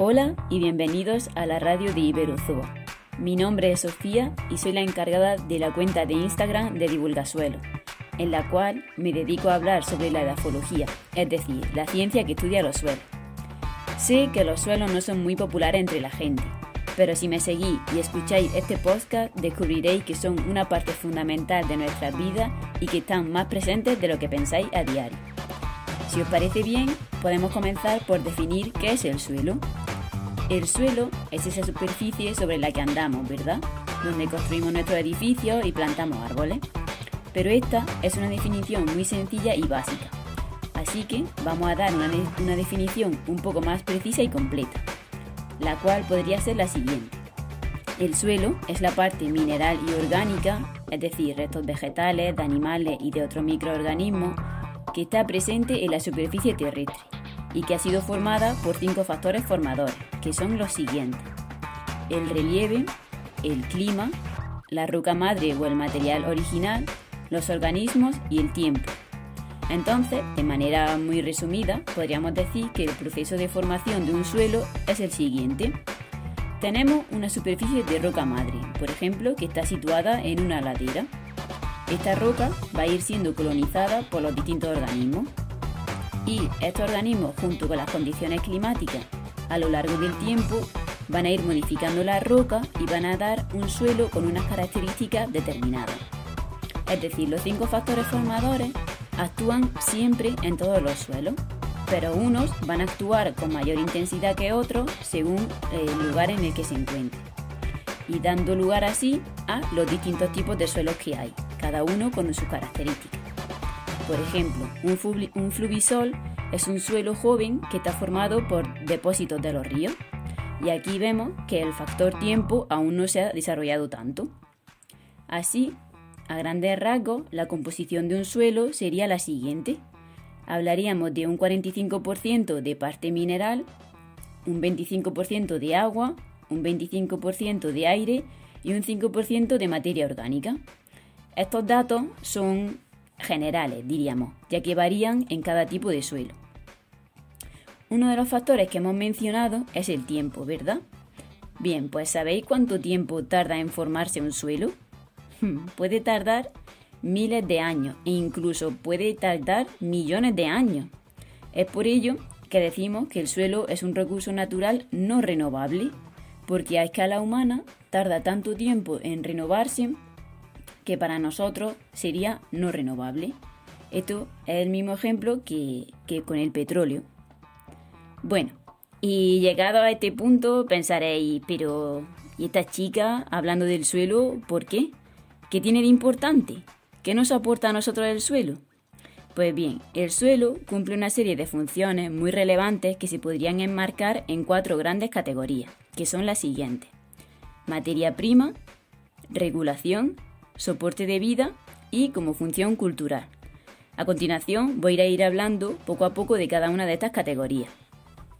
Hola y bienvenidos a la radio de Iberozoa. Mi nombre es Sofía y soy la encargada de la cuenta de Instagram de Divulgasuelo, en la cual me dedico a hablar sobre la edafología, es decir, la ciencia que estudia los suelos. Sé que los suelos no son muy populares entre la gente, pero si me seguís y escucháis este podcast descubriréis que son una parte fundamental de nuestra vida y que están más presentes de lo que pensáis a diario. Si os parece bien, podemos comenzar por definir qué es el suelo. El suelo es esa superficie sobre la que andamos, ¿verdad? Donde construimos nuestros edificios y plantamos árboles. Pero esta es una definición muy sencilla y básica. Así que vamos a dar una, definición un poco más precisa y completa, la cual podría ser la siguiente. El suelo es la parte mineral y orgánica, es decir, restos vegetales, de animales y de otros microorganismos, que está presente en la superficie terrestre y que ha sido formada por cinco factores formadores, que son los siguientes. El relieve, el clima, la roca madre o el material original, los organismos y el tiempo. Entonces, de manera muy resumida, podríamos decir que el proceso de formación de un suelo es el siguiente. Tenemos una superficie de roca madre, por ejemplo, que está situada en una ladera. Esta roca va a ir siendo colonizada por los distintos organismos y estos organismos, junto con las condiciones climáticas a lo largo del tiempo, van a ir modificando la roca y van a dar un suelo con unas características determinadas. Es decir, los cinco factores formadores actúan siempre en todos los suelos, pero unos van a actuar con mayor intensidad que otros según el lugar en el que se encuentren, y dando lugar así a los distintos tipos de suelos que hay, cada uno con sus características. Por ejemplo, un, fluvisol es un suelo joven que está formado por depósitos de los ríos. Y aquí vemos que el factor tiempo aún no se ha desarrollado tanto. Así, a grandes rasgos, la composición de un suelo sería la siguiente. Hablaríamos de un 45% de parte mineral, un 25% de agua, un 25% de aire y un 5% de materia orgánica. Estos datos son generales, diríamos, ya que varían en cada tipo de suelo. Uno de los factores que hemos mencionado es el tiempo, ¿verdad? Bien, pues ¿sabéis cuánto tiempo tarda en formarse un suelo? puede tardar miles de años e incluso puede tardar millones de años. Es por ello que decimos que el suelo es un recurso natural no renovable, porque a escala humana tarda tanto tiempo en renovarse que para nosotros sería no renovable. Esto es el mismo ejemplo que, con el petróleo. Bueno, y llegado a este punto pensaréis, pero ¿y esta chica hablando del suelo, por qué? ¿Qué tiene de importante? ¿Qué nos aporta a nosotros el suelo? Pues bien, el suelo cumple una serie de funciones muy relevantes que se podrían enmarcar en cuatro grandes categorías, que son las siguientes. Materia prima, regulación, soporte de vida y como función cultural. A continuación voy a ir hablando poco a poco de cada una de estas categorías.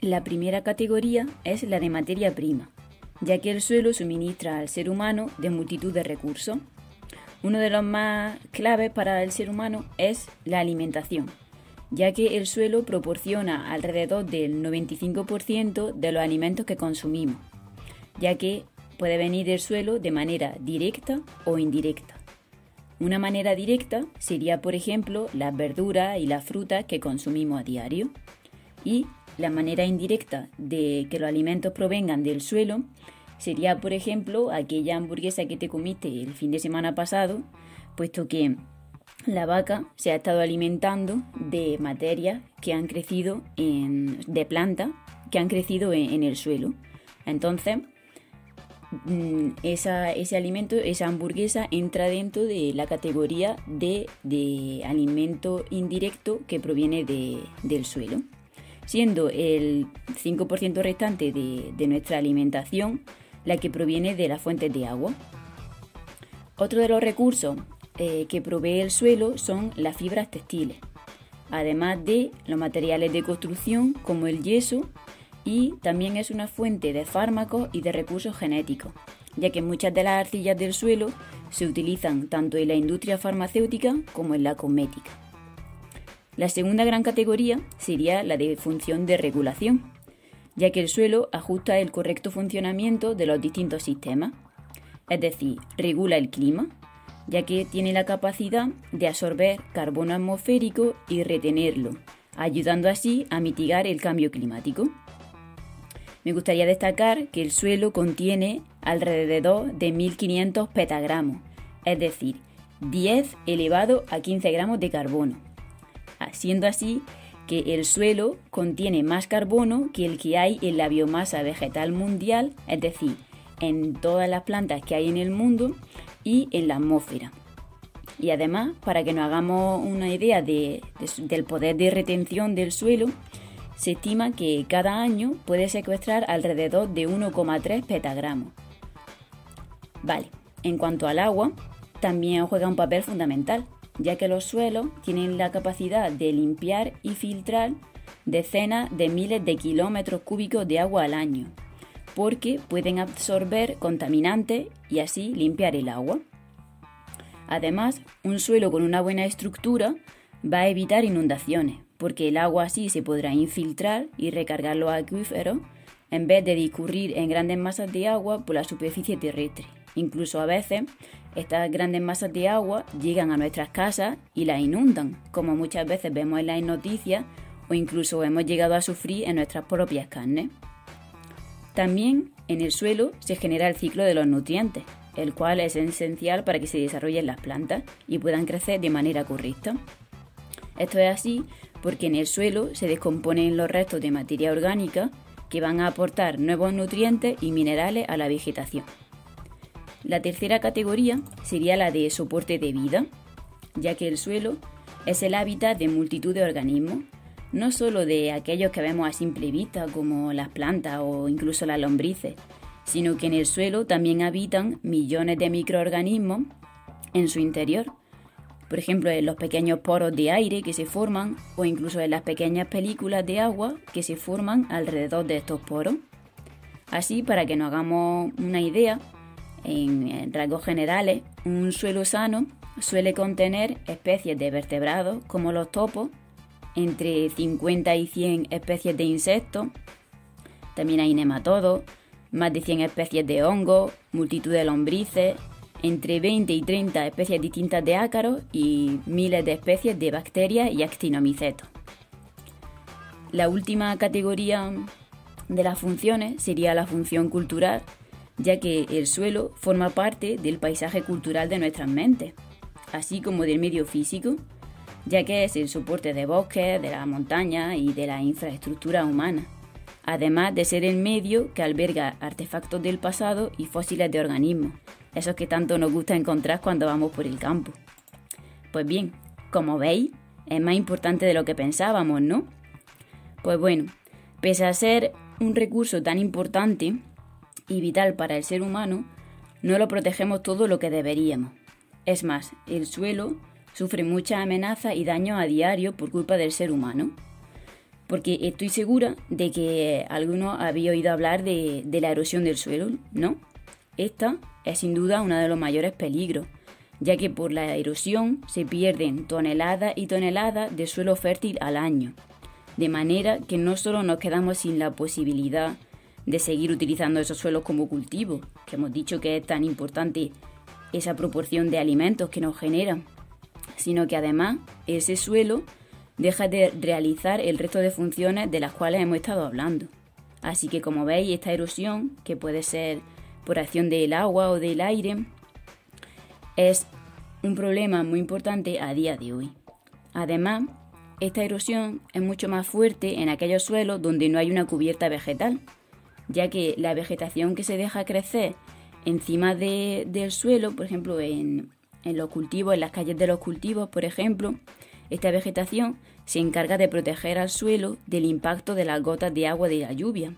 La primera categoría es la de materia prima, ya que el suelo suministra al ser humano de multitud de recursos. Uno de los más claves para el ser humano es la alimentación, ya que el suelo proporciona alrededor del 95% de los alimentos que consumimos, ya que puede venir del suelo de manera directa o indirecta. Una manera directa sería, por ejemplo, las verduras y las frutas que consumimos a diario. Y la manera indirecta de que los alimentos provengan del suelo sería, por ejemplo, aquella hamburguesa que te comiste el fin de semana pasado, puesto que la vaca se ha estado alimentando de materias que han crecido en, de planta que han crecido en el suelo. Entonces, Mm, ese alimento, esa hamburguesa entra dentro de la categoría de, alimento indirecto que proviene del suelo, siendo el 5% restante de, nuestra alimentación la que proviene de las fuentes de agua. Otro de los recursos eh, que provee el suelo son las fibras textiles, además de los materiales de construcción como el yeso y también es una fuente de fármacos y de recursos genéticos, ya que muchas de las arcillas del suelo se utilizan tanto en la industria farmacéutica como en la cosmética. La segunda gran categoría sería la de función de regulación, ya que el suelo ajusta el correcto funcionamiento de los distintos sistemas, es decir, regula el clima, ya que tiene la capacidad de absorber carbono atmosférico y retenerlo, ayudando así a mitigar el cambio climático. Me gustaría destacar que el suelo contiene alrededor de 1500 petagramos, es decir, 10 elevado a 15 gramos de carbono, siendo así que el suelo contiene más carbono que el que hay en la biomasa vegetal mundial, es decir, en todas las plantas que hay en el mundo y en la atmósfera. Y además, para que nos hagamos una idea del poder de retención del suelo, se estima que cada año puede secuestrar alrededor de 1,3 petagramos. Vale, en cuanto al agua, también juega un papel fundamental, ya que los suelos tienen la capacidad de limpiar y filtrar decenas de miles de kilómetros cúbicos de agua al año, porque pueden absorber contaminantes y así limpiar el agua. Además, un suelo con una buena estructura va a evitar inundaciones, porque el agua así se podrá infiltrar y recargar los acuíferos en vez de discurrir en grandes masas de agua por la superficie terrestre. Incluso a veces estas grandes masas de agua llegan a nuestras casas y las inundan, como muchas veces vemos en las noticias o incluso hemos llegado a sufrir en nuestras propias carnes. También en el suelo se genera el ciclo de los nutrientes, el cual es esencial para que se desarrollen las plantas y puedan crecer de manera correcta. Esto es así porque en el suelo se descomponen los restos de materia orgánica que van a aportar nuevos nutrientes y minerales a la vegetación. La tercera categoría sería la de soporte de vida, ya que el suelo es el hábitat de multitud de organismos, no solo de aquellos que vemos a simple vista como las plantas o incluso las lombrices, sino que en el suelo también habitan millones de microorganismos en su interior, por ejemplo, en los pequeños poros de aire que se forman o incluso en las pequeñas películas de agua que se forman alrededor de estos poros. Así, para que nos hagamos una idea, en rasgos generales, un suelo sano suele contener especies de vertebrados como los topos, entre 50 y 100 especies de insectos, también hay nematodos, más de 100 especies de hongos, multitud de lombrices, entre 20 y 30 especies distintas de ácaros y miles de especies de bacterias y actinomicetos. La última categoría de las funciones sería la función cultural, ya que el suelo forma parte del paisaje cultural de nuestras mentes, así como del medio físico, ya que es el soporte de bosques, de las montañas y de la infraestructura humana, además de ser el medio que alberga artefactos del pasado y fósiles de organismos, esos que tanto nos gusta encontrar cuando vamos por el campo. Pues bien, como veis, es más importante de lo que pensábamos, ¿no? Pues bueno, pese a ser un recurso tan importante y vital para el ser humano, no lo protegemos todo lo que deberíamos. Es más, el suelo sufre mucha amenaza y daño a diario por culpa del ser humano. Porque estoy segura de que alguno había oído hablar de, de la erosión del suelo, ¿no? Esta es sin duda uno de los mayores peligros, ya que por la erosión se pierden toneladas y toneladas de suelo fértil al año, de manera que no solo nos quedamos sin la posibilidad de seguir utilizando esos suelos como cultivo, que hemos dicho que es tan importante esa proporción de alimentos que nos generan, sino que además ese suelo deja de realizar el resto de funciones de las cuales hemos estado hablando. Así que como veis, esta erosión, que puede ser por acción del agua o del aire, es un problema muy importante a día de hoy. Además, esta erosión es mucho más fuerte en aquellos suelos donde no hay una cubierta vegetal, ya que la vegetación que se deja crecer encima del suelo, por ejemplo en, en los cultivos, en las calles de los cultivos, por ejemplo, esta vegetación se encarga de proteger al suelo del impacto de las gotas de agua de la lluvia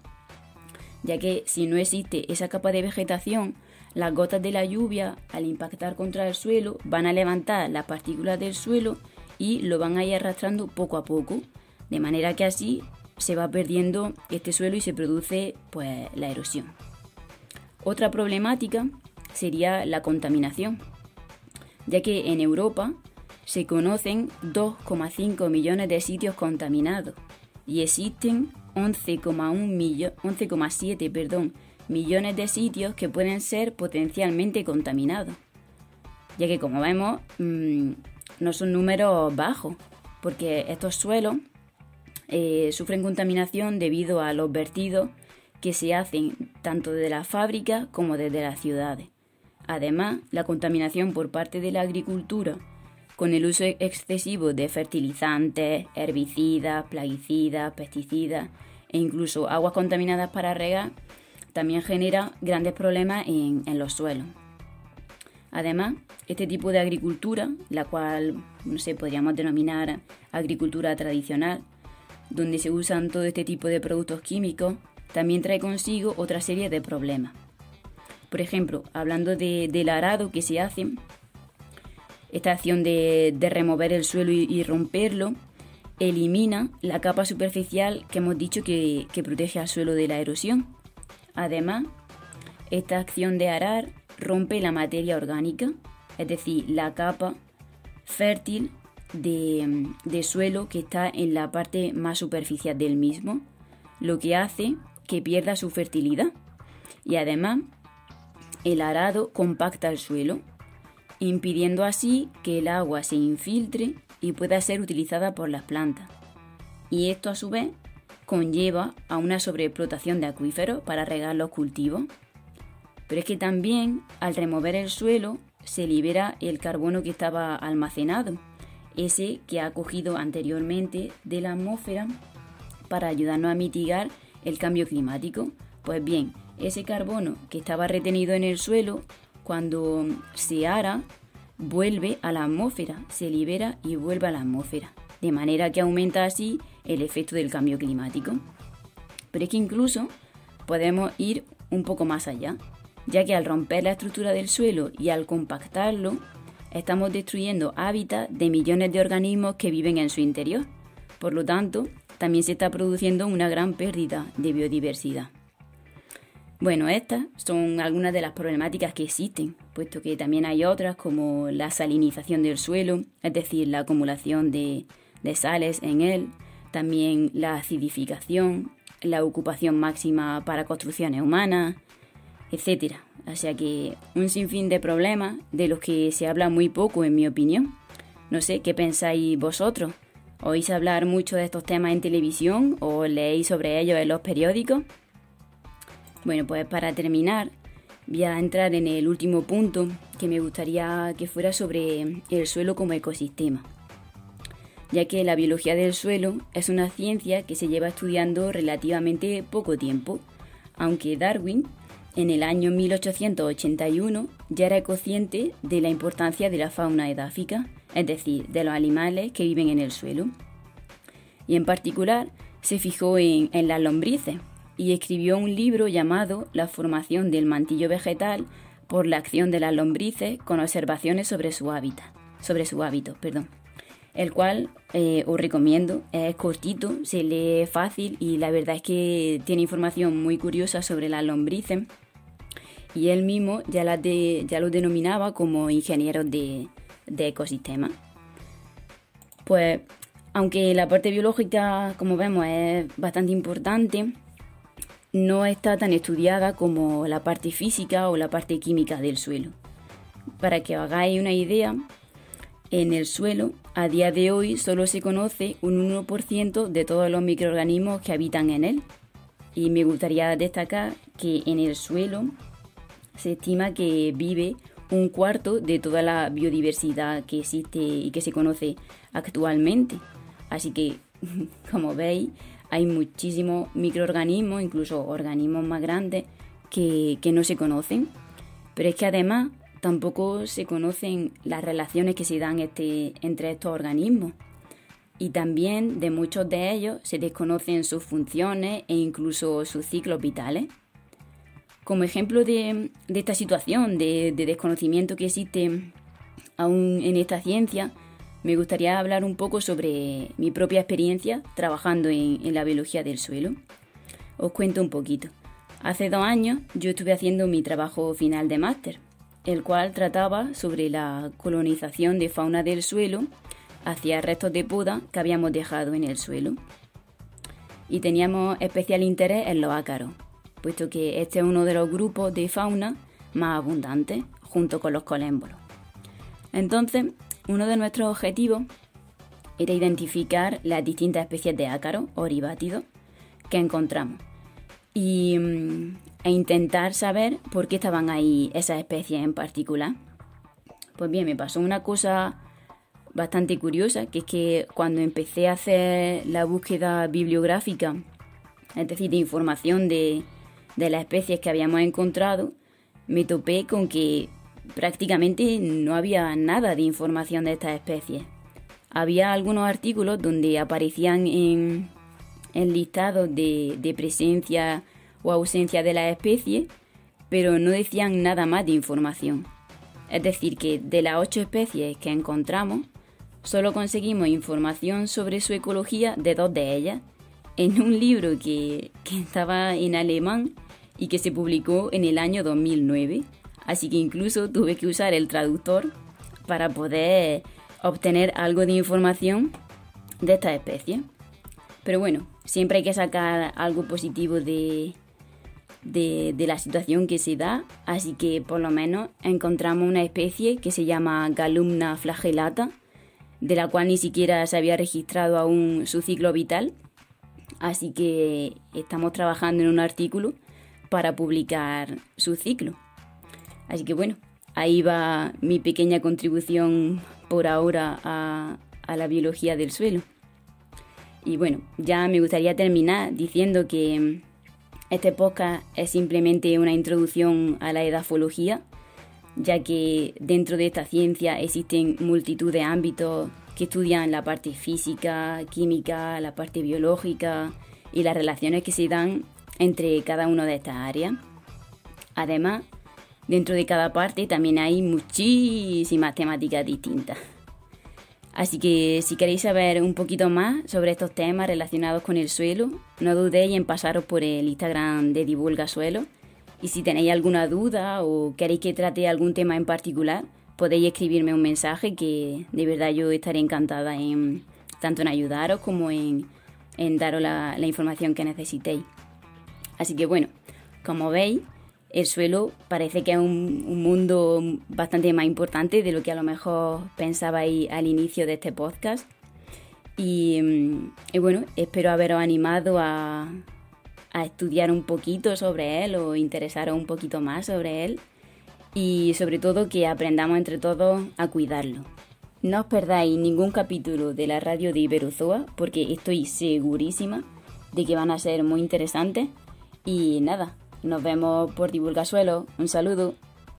ya que si no existe esa capa de vegetación, las gotas de la lluvia, al impactar contra el suelo, van a levantar las partículas del suelo y lo van a ir arrastrando poco a poco, de manera que así se va perdiendo este suelo y se produce pues, la erosión. Otra problemática sería la contaminación, ya que en Europa se conocen 2,5 millones de sitios contaminados y existen 11,7 perdón, millones de sitios que pueden ser potencialmente contaminados. Ya que como vemos mm, no son números bajos, porque estos suelos eh, sufren contaminación debido a los vertidos que se hacen tanto desde las fábricas como desde las ciudades. Además, la contaminación por parte de la agricultura con el uso excesivo de fertilizantes, herbicidas, plaguicidas, pesticidas e incluso aguas contaminadas para regar, también genera grandes problemas en, los suelos. Además, este tipo de agricultura, la cual no sé, podríamos denominar agricultura tradicional, donde se usan todo este tipo de productos químicos, también trae consigo otra serie de problemas. Por ejemplo, hablando del arado que se hace, esta acción de, remover el suelo y, romperlo elimina la capa superficial que hemos dicho que, protege al suelo de la erosión. Además, esta acción de arar rompe la materia orgánica, es decir, la capa fértil de, de, suelo que está en la parte más superficial del mismo, lo que hace que pierda su fertilidad. Y además, el arado compacta el suelo, impidiendo así que el agua se infiltre y pueda ser utilizada por las plantas. Y esto a su vez conlleva a una sobreexplotación de acuíferos para regar los cultivos. Pero es que también al remover el suelo se libera el carbono que estaba almacenado, ese que ha cogido anteriormente de la atmósfera para ayudarnos a mitigar el cambio climático. Pues bien, ese carbono que estaba retenido en el suelo cuando se ara, vuelve a la atmósfera, se libera y vuelve a la atmósfera, de manera que aumenta así el efecto del cambio climático. Pero es que incluso podemos ir un poco más allá, ya que al romper la estructura del suelo y al compactarlo, estamos destruyendo hábitats de millones de organismos que viven en su interior. Por lo tanto, también se está produciendo una gran pérdida de biodiversidad. Bueno, estas son algunas de las problemáticas que existen, puesto que también hay otras como la salinización del suelo, es decir, la acumulación de, sales en él, también la acidificación, la ocupación máxima para construcciones humanas, etc. O sea que un sinfín de problemas de los que se habla muy poco, en mi opinión. No sé, ¿qué pensáis vosotros? ¿Oís hablar mucho de estos temas en televisión o leéis sobre ellos en los periódicos? Bueno, pues para terminar, voy a entrar en el último punto que me gustaría que fuera sobre el suelo como ecosistema, ya que la biología del suelo es una ciencia que se lleva estudiando relativamente poco tiempo, aunque Darwin en el año 1881 ya era consciente de la importancia de la fauna edáfica, es decir, de los animales que viven en el suelo. Y en particular se fijó en, en las lombrices, y escribió un libro llamado La formación del mantillo vegetal por la acción de las lombrices con observaciones sobre su hábitat, sobre su hábito, perdón. El cual eh, os recomiendo, es cortito, se lee fácil y la verdad es que tiene información muy curiosa sobre las lombrices y él mismo ya, las ya lo denominaba como ingenieros de, de ecosistemas. Pues aunque la parte biológica, como vemos, es bastante importante, no está tan estudiada como la parte física o la parte química del suelo. Para que hagáis una idea, en el suelo a día de hoy solo se conoce un 1% de todos los microorganismos que habitan en él. Y me gustaría destacar que en el suelo se estima que vive un cuarto de toda la biodiversidad que existe y que se conoce actualmente. Así que, como veis, hay muchísimos microorganismos, incluso organismos más grandes, que, no se conocen. Pero es que además tampoco se conocen las relaciones que se dan este, entre estos organismos. Y también de muchos de ellos se desconocen sus funciones e incluso sus ciclos vitales. Como ejemplo de, esta situación de, de desconocimiento que existe aún en esta ciencia, me gustaría hablar un poco sobre mi propia experiencia trabajando en, la biología del suelo. Os cuento un poquito. Hace dos años yo estuve haciendo mi trabajo final de máster, el cual trataba sobre la colonización de fauna del suelo hacia restos de poda que habíamos dejado en el suelo. y teníamos especial interés en los ácaros, puesto que este es uno de los grupos de fauna más abundantes, junto con los colémbolos. Entonces, uno de nuestros objetivos era identificar las distintas especies de ácaros oribátidos que encontramos y, mm, e intentar saber por qué estaban ahí esas especies en particular. Pues bien, me pasó una cosa bastante curiosa, que es que cuando empecé a hacer la búsqueda bibliográfica, es decir, de información de, de las especies que habíamos encontrado, me topé con que prácticamente no había nada de información de estas especies. Había algunos artículos donde aparecían en, en listados de, de presencia o ausencia de la especie, pero no decían nada más de información. Es decir, que de las ocho especies que encontramos, solo conseguimos información sobre su ecología de dos de ellas, en un libro que, que estaba en alemán y que se publicó en el año 2009. Así que incluso tuve que usar el traductor para poder obtener algo de información de esta especie. Pero bueno, siempre hay que sacar algo positivo de, de, la situación que se da, así que por lo menos encontramos una especie que se llama Galumna flagellata, de la cual ni siquiera se había registrado aún su ciclo vital, así que estamos trabajando en un artículo para publicar su ciclo. Así que bueno, ahí va mi pequeña contribución por ahora a, la biología del suelo. Y bueno, ya me gustaría terminar diciendo que este podcast es simplemente una introducción a la edafología, ya que dentro de esta ciencia existen multitud de ámbitos que estudian la parte física, química, la parte biológica y las relaciones que se dan entre cada una de estas áreas. Además, dentro de cada parte también hay muchísimas temáticas distintas. Así que si queréis saber un poquito más sobre estos temas relacionados con el suelo, no dudéis en pasaros por el Instagram de Divulga Suelo. Y si tenéis alguna duda o queréis que trate algún tema en particular, podéis escribirme un mensaje que de verdad yo estaré encantada en tanto en ayudaros como en, daros la información que necesitéis. Así que bueno, como veis, el suelo parece que es un, mundo bastante más importante de lo que a lo mejor pensabais al inicio de este podcast. Y, bueno, espero haberos animado a, a estudiar un poquito sobre él o interesaros un poquito más sobre él y sobre todo que aprendamos entre todos a cuidarlo. No os perdáis ningún capítulo de la radio de Iberozoa porque estoy segurísima de que van a ser muy interesantes y nada, nos vemos por Divulgasuelo. Un saludo.